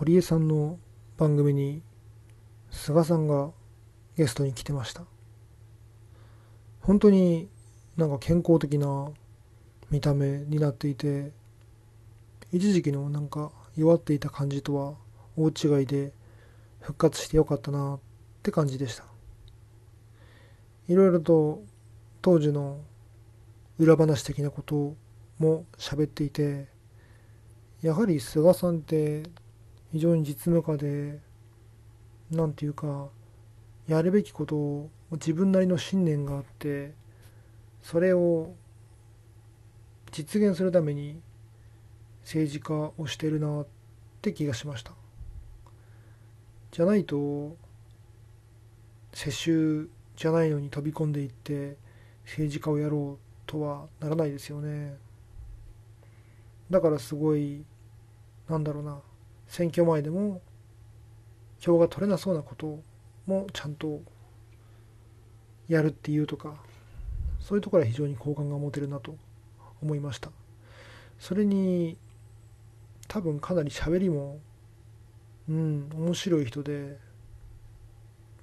堀江さんの番組に菅さんがゲストに来てました。本当になんか健康的な見た目になっていて一時期のなんか弱っていた感じとは大違いで復活してよかったなって感じでした。いろいろと当時の裏話的なことも喋っていてやはり菅さんって非常に実務家で何て言うかやるべきことを自分なりの信念があってそれを実現するために政治家をしてるなって気がしました。じゃないと世襲じゃないのに飛び込んでいって政治家をやろうとはならないですよね。だからすごいなんだろうな。選挙前でも票が取れなそうなこともちゃんとやるっていうとかそういうところは非常に好感が持てるなと思いました。それに多分かなり喋りもうん面白い人で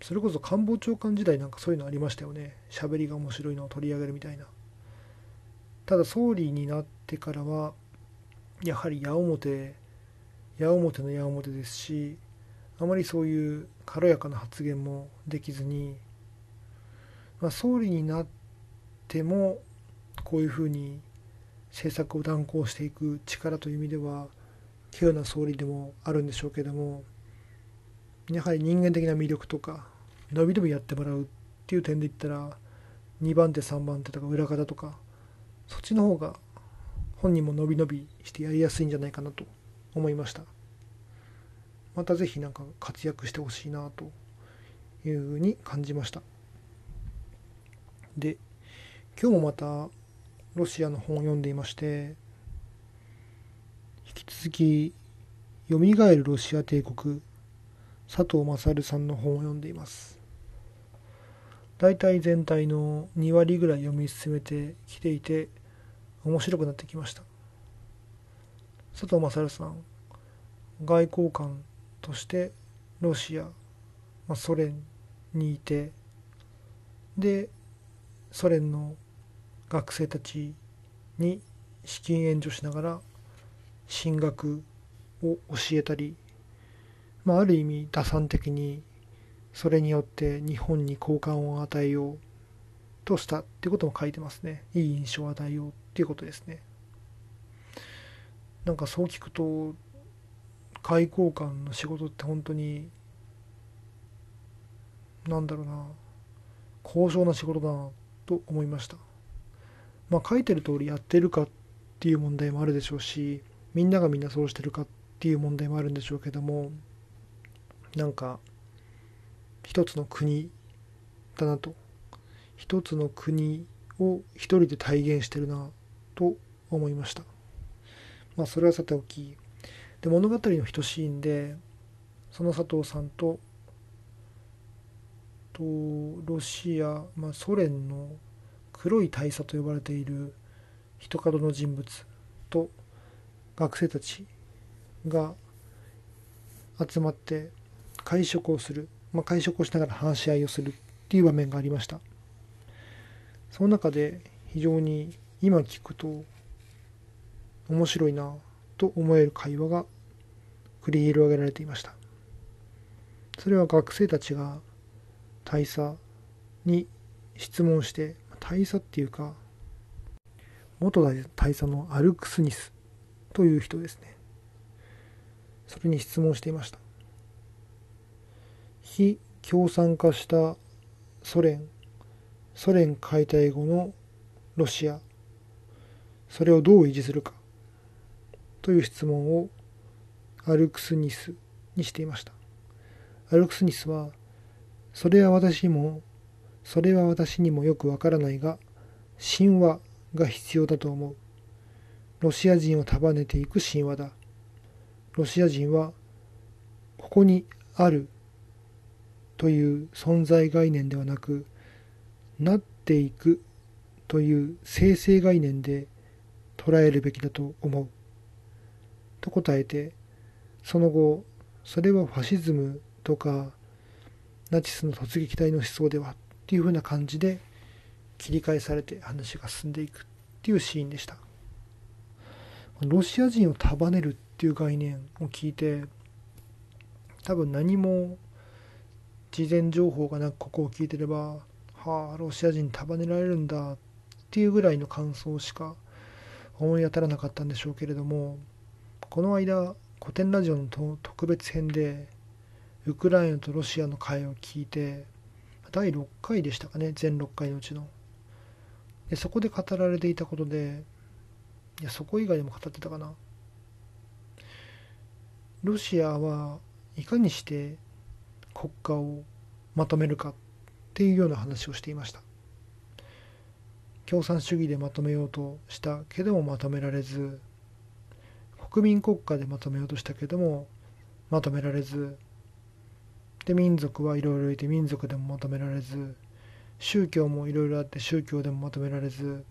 それこそ官房長官時代なんかそういうのありましたよね。喋りが面白いのを取り上げるみたいな。ただ総理になってからはやはり矢面矢面の矢面ですしあまりそういう軽やかな発言もできずに、まあ、総理になってもこういうふうに政策を断行していく力という意味では稀有な総理でもあるんでしょうけどもやはり人間的な魅力とか伸び伸びやってもらうっていう点で言ったら2番手3番手とか裏方とかそっちの方が本人も伸び伸びしてやりやすいんじゃないかなと。思いました。また是非何か活躍してほしいなというふうに感じました。で今日もまたロシアの本を読んでいまして引き続き「よみがえるロシア帝国」佐藤勝さんの本を読んでいます。大体全体の2割ぐらい読み進めてきていて面白くなってきました。佐藤勝さん外交官としてロシア、まあ、ソ連にいてでソ連の学生たちに資金援助しながら進学を教えたり、まあ、ある意味打算的にそれによって日本に好感を与えようとしたってことも書いてますね。いい印象を与えようっていうことですね。なんかそう聞くと外交官の仕事って本当になんだろうな高尚な仕事だなと思いました。まあ書いてる通りやってるかっていう問題もあるでしょうしみんながみんなそうしてるかっていう問題もあるんでしょうけどもなんか一つの国だなと。一つの国を一人で体現してるなと思いました。まあそれはさておき。で物語の一シーンでその佐藤さんととロシア、まあ、ソ連の黒い大佐と呼ばれている人角の人物と学生たちが集まって会食をする、まあ、会食をしながら話し合いをするっていう場面がありました。その中で非常に今聞くと面白いなと思える会話が繰り広げられていました。それは学生たちが大佐に質問して大佐っていうか元大佐のアルクスニスという人ですね。それに質問していました。非共産化したソ連ソ連解体後のロシアそれをどう維持するか。という質問をアルクスニスにしていました。アルクスニスはそれは私もそれは私にもよくわからないが神話が必要だと思う。ロシア人を束ねていく神話だ。ロシア人はここにあるという存在概念ではなくなっていくという生成概念で捉えるべきだと思う。と答えて、その後、それはファシズムとかナチスの突撃隊の思想ではっていう風な感じで切り返されて話が進んでいくっていうシーンでした。ロシア人を束ねるっていう概念を聞いて多分何も事前情報がなくここを聞いてればはあロシア人束ねられるんだっていうぐらいの感想しか思い当たらなかったんでしょうけれどもこの間古典ラジオの特別編でウクライナとロシアの会を聞いて第6回でしたかね全6回のうちの。でそこで語られていたことでいやそこ以外でも語ってたかな。ロシアはいかにして国家をまとめるかっていうような話をしていました。共産主義でまとめようとしたけどもまとめられず国民国家でまとめようとしたけどもまとめられずで民族はいろいろいて民族でもまとめられず宗教もいろいろあって宗教でもまとめられず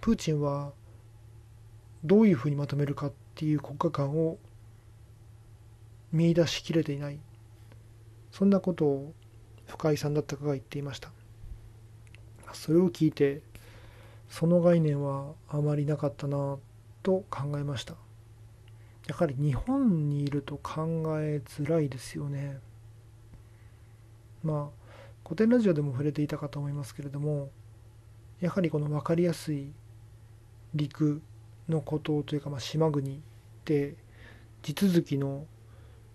プーチンはどういうふうにまとめるかっていう国家観を見出しきれていない。そんなことを深井さんだったかが言っていました。それを聞いてその概念はあまりなかったなと考えました。やはり日本にいると考えづらいですよね。まあ古典ラジオでも触れていたかと思いますけれどもやはりこの分かりやすい陸の孤島というか、まあ、島国で地続きの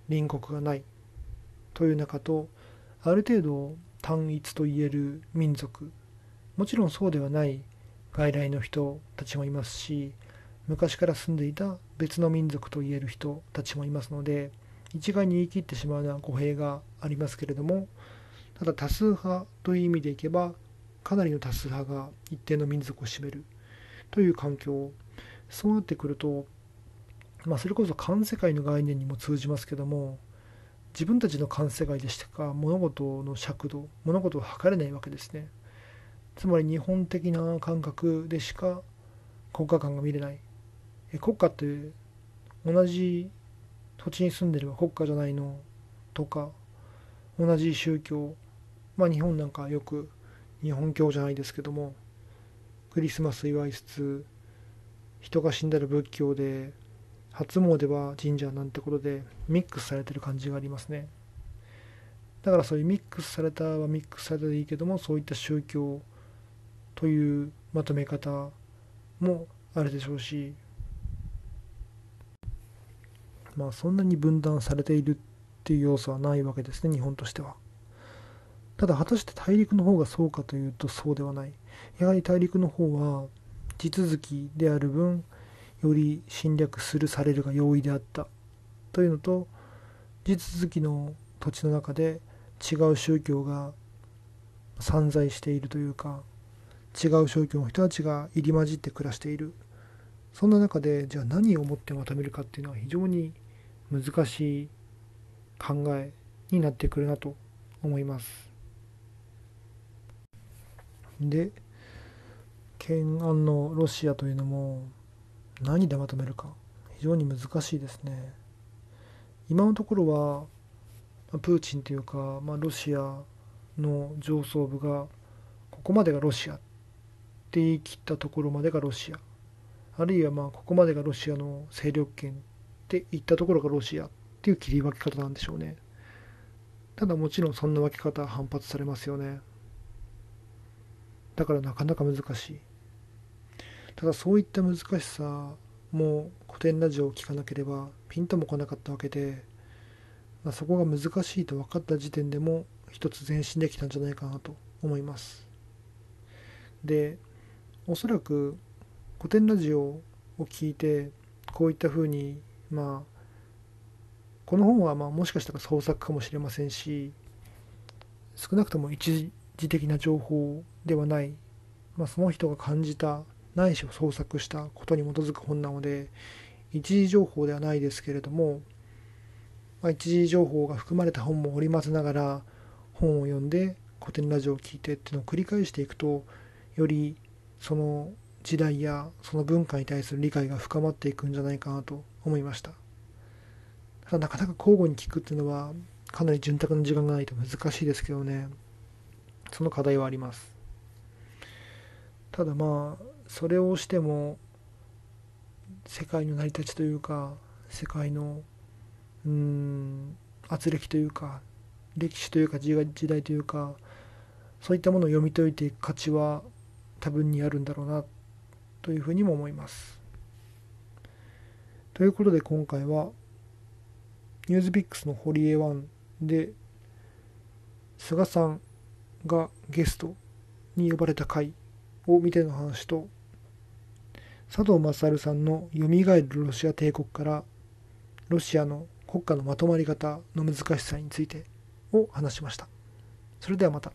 隣国がないという中とある程度単一と言える民族もちろんそうではない外来の人たちもいますし昔から住んでいた別の民族と言える人たちもいますので一概に言い切ってしまうのは語弊がありますけれどもただ多数派という意味でいけばかなりの多数派が一定の民族を占めるという環境そうなってくるとまあそれこそ環世界の概念にも通じますけども自分たちの環世界でしか物事の尺度物事を測れないわけですね。つまり日本的な感覚でしか国家観が見れない。国家って同じ土地に住んでれば国家じゃないのとか同じ宗教まあ日本なんかよく日本教じゃないですけどもクリスマス祝いつつ人が死んだら仏教で初詣は神社なんてことでミックスされてる感じがありますね。だからそういうミックスされたはミックスされたでいいけどもそういった宗教というまとめ方もあるでしょうしまあそんなに分断されているっていう要素はないわけですね日本としては。ただ果たして大陸の方がそうかというとそうではない。やはり大陸の方は地続きである分より侵略するされるが容易であった。というのと地続きの土地の中で違う宗教が散在しているというか違う宗教の人たちが入り混じって暮らしている。そんな中でじゃあ何をもってまとめるかっていうのは非常に難しい考えになってくるなと思います。で懸案のロシアというのも何でまとめるか。非常に難しいですね。今のところはプーチンというか、まあ、ロシアの上層部がここまでがロシアって言い切ったところまでがロシア。あるいはまあここまでがロシアの勢力圏って言ったところがロシアっていう切り分け方なんでしょうね。ただもちろんそんな分け方は反発されますよね。だからなかなか難しい。ただそういった難しさも古典ラジオを聴かなければピンとも来なかったわけで、まあ、そこが難しいと分かった時点でも一つ前進できたんじゃないかなと思います。でおそらく古典ラジオを聞いてこういったふうにまあこの本はまあもしかしたら創作かもしれませんし少なくとも一時的な情報ではない、まあ、その人が感じたないしを創作したことに基づく本なので一時情報ではないですけれども、まあ、一時情報が含まれた本も織り交ぜながら本を読んで古典ラジオを聴いてっていうのを繰り返していくとよりその時代やその文化に対する理解が深まっていくんじゃないかなと思いました。ただなかなか交互に聞くっていうのはかなり潤沢な時間がないと難しいですけどね。その課題はあります。ただまあそれをしても世界の成り立ちというか世界のうん圧力というか歴史というか時代というかそういったものを読み解いていく価値は多分にあるんだろうなというふうにも思います。ということで今回はニュースビックスの堀江湾で菅さんがゲストに呼ばれた回を見ての話と佐藤勝さんの「よみがえるロシア帝国」からロシアの国家のまとまり方の難しさについてを話しました。それではまた。